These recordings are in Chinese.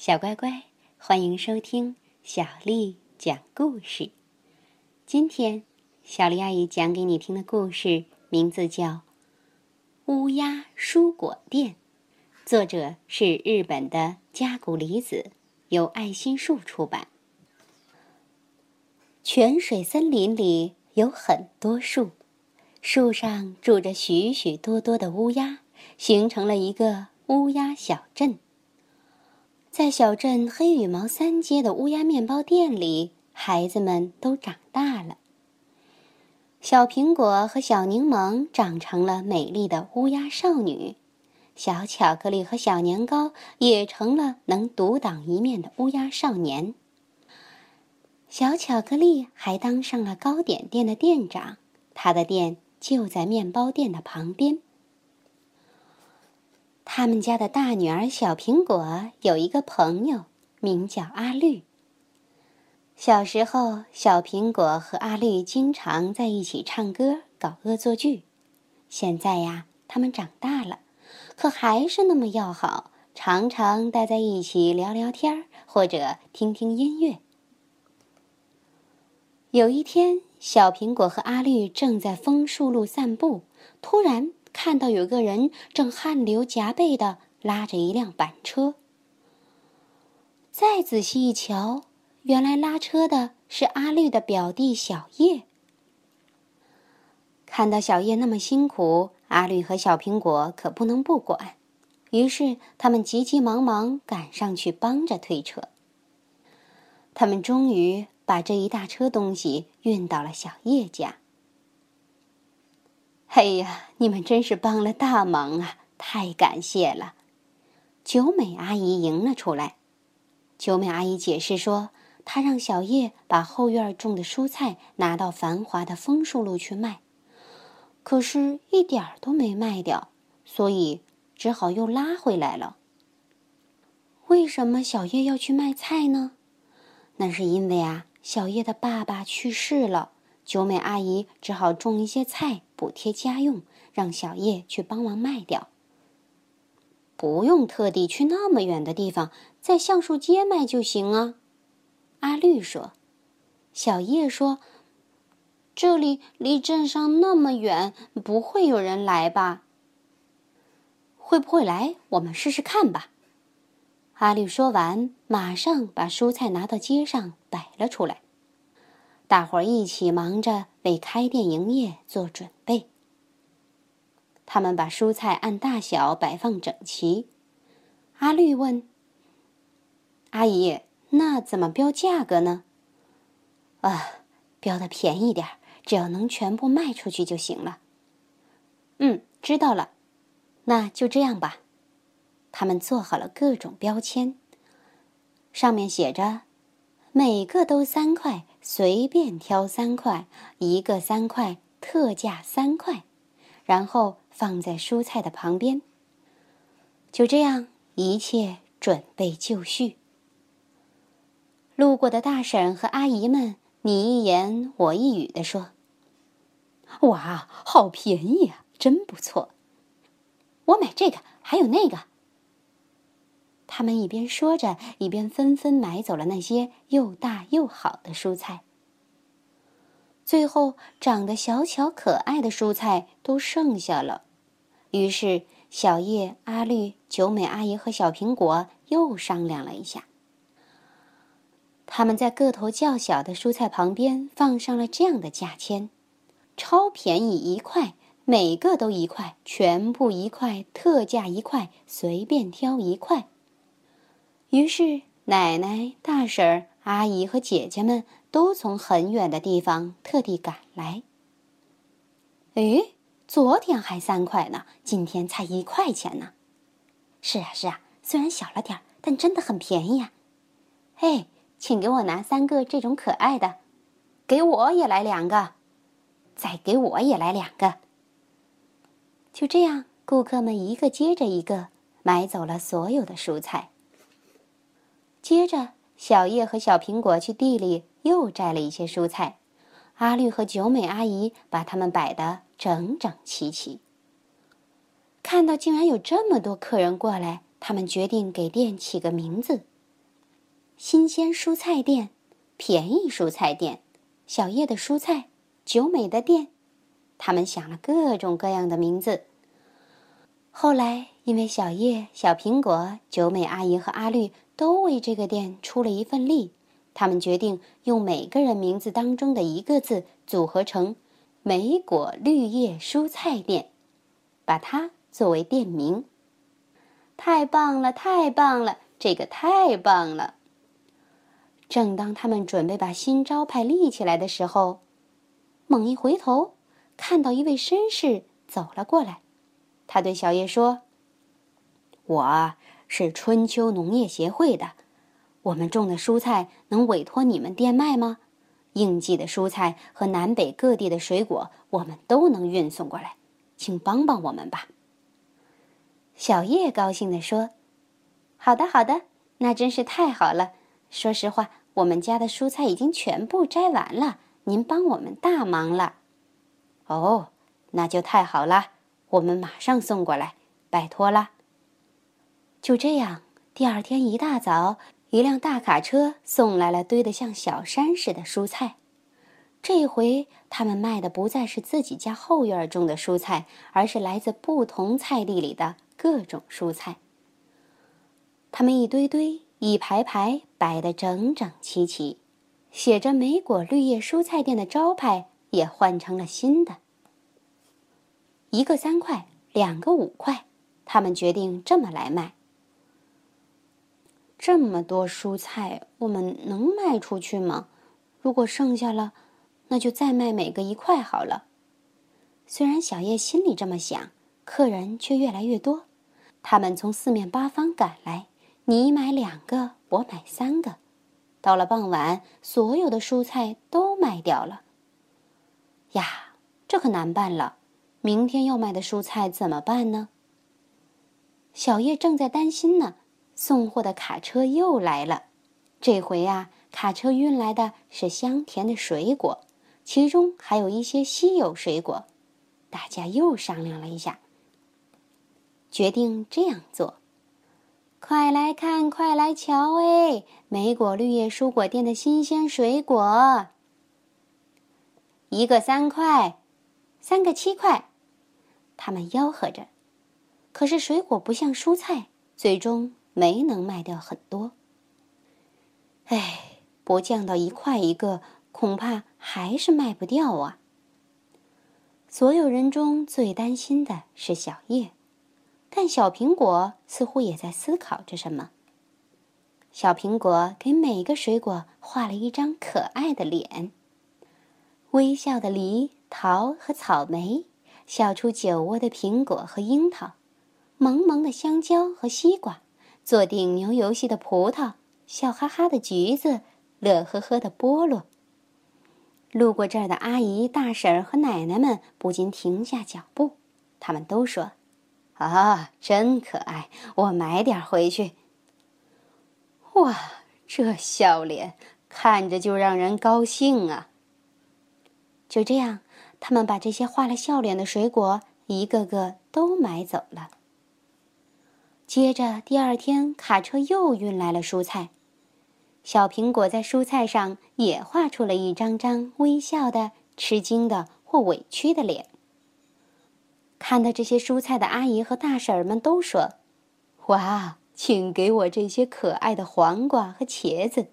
小乖乖，欢迎收听小丽讲故事。今天，小丽阿姨讲给你听的故事名字叫《乌鸦蔬果店》，作者是日本的加古里子，由爱心树出版。泉水森林里有很多树，树上住着许许多多的乌鸦，形成了一个乌鸦小镇。在小镇黑羽毛三街的乌鸦面包店里，孩子们都长大了。小苹果和小柠檬长成了美丽的乌鸦少女，小巧克力和小年糕也成了能独当一面的乌鸦少年。小巧克力还当上了糕点店的店长，他的店就在面包店的旁边。他们家的大女儿小苹果有一个朋友，名叫阿绿。小时候，小苹果和阿绿经常在一起唱歌、搞恶作剧。现在呀，他们长大了，可还是那么要好，常常待在一起聊聊天或者听听音乐。有一天，小苹果和阿绿正在枫树路散步，突然看到有个人正汗流浃背的拉着一辆板车。再仔细一瞧，原来拉车的是阿绿的表弟小叶。看到小叶那么辛苦，阿绿和小苹果可不能不管，于是他们急急忙忙赶上去帮着推车。他们终于。把这一大车东西运到了小叶家。哎呀，你们真是帮了大忙啊！太感谢了。九美阿姨迎了出来。九美阿姨解释说，她让小叶把后院种的蔬菜拿到繁华的枫树路去卖，可是一点儿都没卖掉，所以只好又拉回来了。为什么小叶要去卖菜呢？那是因为啊。小叶的爸爸去世了，九美阿姨只好种一些菜补贴家用，让小叶去帮忙卖掉。不用特地去那么远的地方，在橡树街卖就行啊。阿绿说：“小叶说，这里离镇上那么远，不会有人来吧？会不会来？我们试试看吧。”阿绿说完，马上把蔬菜拿到街上摆了出来。大伙儿一起忙着为开店营业做准备。他们把蔬菜按大小摆放整齐。阿绿问：“阿姨，那怎么标价格呢？”“啊，标的便宜点儿，只要能全部卖出去就行了。”“嗯，知道了，那就这样吧。”他们做好了各种标签，上面写着：“每个都三块，随便挑三块，一个三块，特价三块。”然后放在蔬菜的旁边。就这样，一切准备就绪。路过的大婶和阿姨们你一言我一语的说：“哇，好便宜啊，真不错！我买这个，还有那个。”他们一边说着，一边纷纷买走了那些又大又好的蔬菜。最后，长得小巧可爱的蔬菜都剩下了。于是，小叶、阿绿、九美阿姨和小苹果又商量了一下。他们在个头较小的蔬菜旁边放上了这样的价签：超便宜一块，每个都一块，全部一块，特价一块，随便挑一块。于是，奶奶、大婶儿、阿姨和姐姐们都从很远的地方特地赶来。哎，昨天还三块呢，今天才一块钱呢。是啊，是啊，虽然小了点儿，但真的很便宜啊。嘿，请给我拿三个这种可爱的，给我也来两个，再给我也来两个。就这样，顾客们一个接着一个买走了所有的蔬菜。接着，小叶和小苹果去地里又摘了一些蔬菜，阿绿和九美阿姨把它们摆得整整齐齐。看到竟然有这么多客人过来，他们决定给店起个名字，新鲜蔬菜店、便宜蔬菜店、小叶的蔬菜、九美的店，他们想了各种各样的名字。后来，因为小叶、小苹果、九美阿姨和阿绿都为这个店出了一份力，他们决定用每个人名字当中的一个字组合成“莓果绿叶蔬菜店”，把它作为店名。太棒了，太棒了，这个太棒了！正当他们准备把新招牌立起来的时候，猛一回头，看到一位绅士走了过来。他对小叶说：“我是春秋农业协会的，我们种的蔬菜能委托你们店卖吗？应季的蔬菜和南北各地的水果，我们都能运送过来，请帮帮我们吧。”小叶高兴地说：“好的，好的，那真是太好了。说实话，我们家的蔬菜已经全部摘完了，您帮我们大忙了。哦，那就太好了，我们马上送过来，拜托了。”就这样，第二天一大早，一辆大卡车送来了堆得像小山似的蔬菜。这回他们卖的不再是自己家后院种的蔬菜，而是来自不同菜地里的。各种蔬菜，他们一堆堆、一排排摆得整整齐齐，写着“梅果绿叶蔬菜店”的招牌也换成了新的。一个三块，两个五块，他们决定这么来卖。这么多蔬菜，我们能卖出去吗？如果剩下了，那就再卖每个一块好了。虽然小叶心里这么想，客人却越来越多。他们从四面八方赶来，你买两个，我买三个。到了傍晚，所有的蔬菜都卖掉了。呀，这可难办了！明天要卖的蔬菜怎么办呢？小叶正在担心呢。送货的卡车又来了，这回呀，卡车运来的是香甜的水果，其中还有一些稀有水果。大家又商量了一下。决定这样做，快来看，快来瞧！哎，莓果绿叶蔬果店的新鲜水果，一个三块，三个七块。他们吆喝着，可是水果不像蔬菜，最终没能卖掉很多。哎，不降到一块一个，恐怕还是卖不掉啊！所有人中最担心的是小叶。但小苹果似乎也在思考着什么。小苹果给每个水果画了一张可爱的脸：微笑的梨、桃和草莓，笑出酒窝的苹果和樱桃，萌萌的香蕉和西瓜，做顶牛游戏的葡萄，笑哈哈的橘子，乐呵呵的菠萝。路过这儿的阿姨、大婶和奶奶们不禁停下脚步，他们都说。啊，真可爱！我买点回去。哇，这笑脸看着就让人高兴啊！就这样，他们把这些画了笑脸的水果一个个都买走了。接着，第二天卡车又运来了蔬菜，小苹果在蔬菜上也画出了一张张微笑的、吃惊的或委屈的脸。看到这些蔬菜的阿姨和大婶儿们都说：“哇，请给我这些可爱的黄瓜和茄子，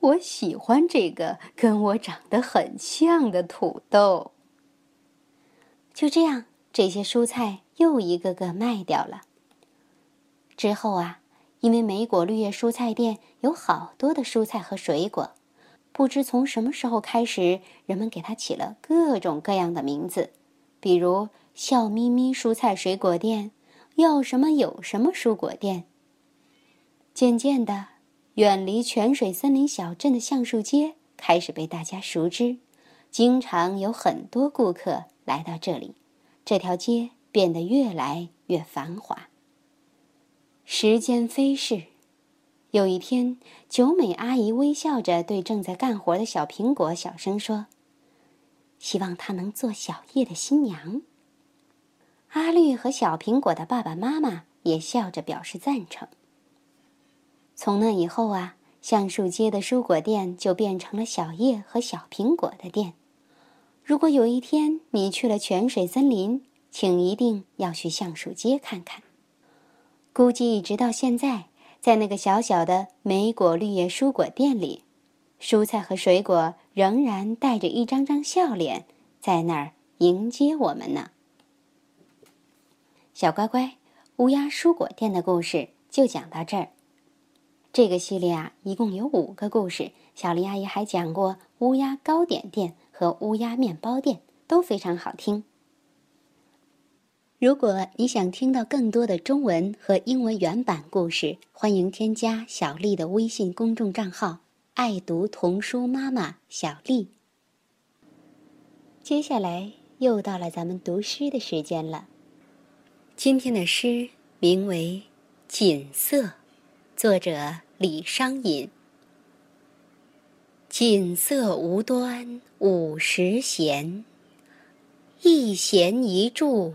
我喜欢这个跟我长得很像的土豆。”就这样，这些蔬菜又一个个卖掉了。之后啊，因为梅果绿叶蔬菜店有好多的蔬菜和水果，不知从什么时候开始，人们给它起了各种各样的名字，比如。笑眯眯蔬菜水果店，要什么有什么蔬果店。渐渐的，远离泉水森林小镇的橡树街开始被大家熟知，经常有很多顾客来到这里，这条街变得越来越繁华。时间飞逝，有一天，九美阿姨微笑着对正在干活的小苹果小声说：“希望她能做小叶的新娘。”阿绿和小苹果的爸爸妈妈也笑着表示赞成。从那以后啊，橡树街的蔬果店就变成了小叶和小苹果的店。如果有一天你去了泉水森林，请一定要去橡树街看看。估计直到现在，在那个小小的莓果绿叶蔬果店里，蔬菜和水果仍然带着一张张笑脸，在那儿迎接我们呢。小乖乖，乌鸦蔬果店的故事就讲到这儿。这个系列啊，一共有五个故事。小林阿姨还讲过乌鸦糕点店和乌鸦面包店，都非常好听。如果你想听到更多的中文和英文原版故事，欢迎添加小丽的微信公众账号“爱读童书妈妈小丽”。接下来又到了咱们读诗的时间了。今天的诗名为《锦瑟》，作者李商隐。锦瑟无端五十弦，一弦一柱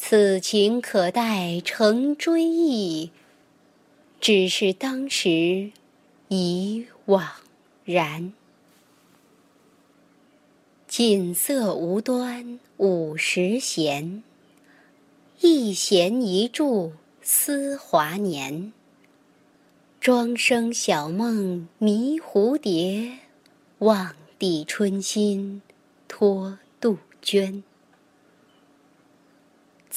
此情可待成追忆，只是当时已惘然。锦瑟无端五十弦。一弦一柱思华年。庄生晓梦迷蝴蝶，望帝春心托杜鹃。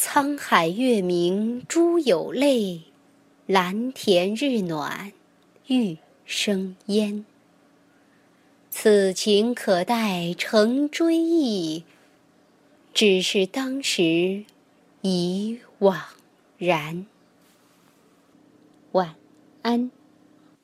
沧海月明珠有泪，蓝田日暖玉生烟。此情可待成追忆，只是当时。已惘然。晚安。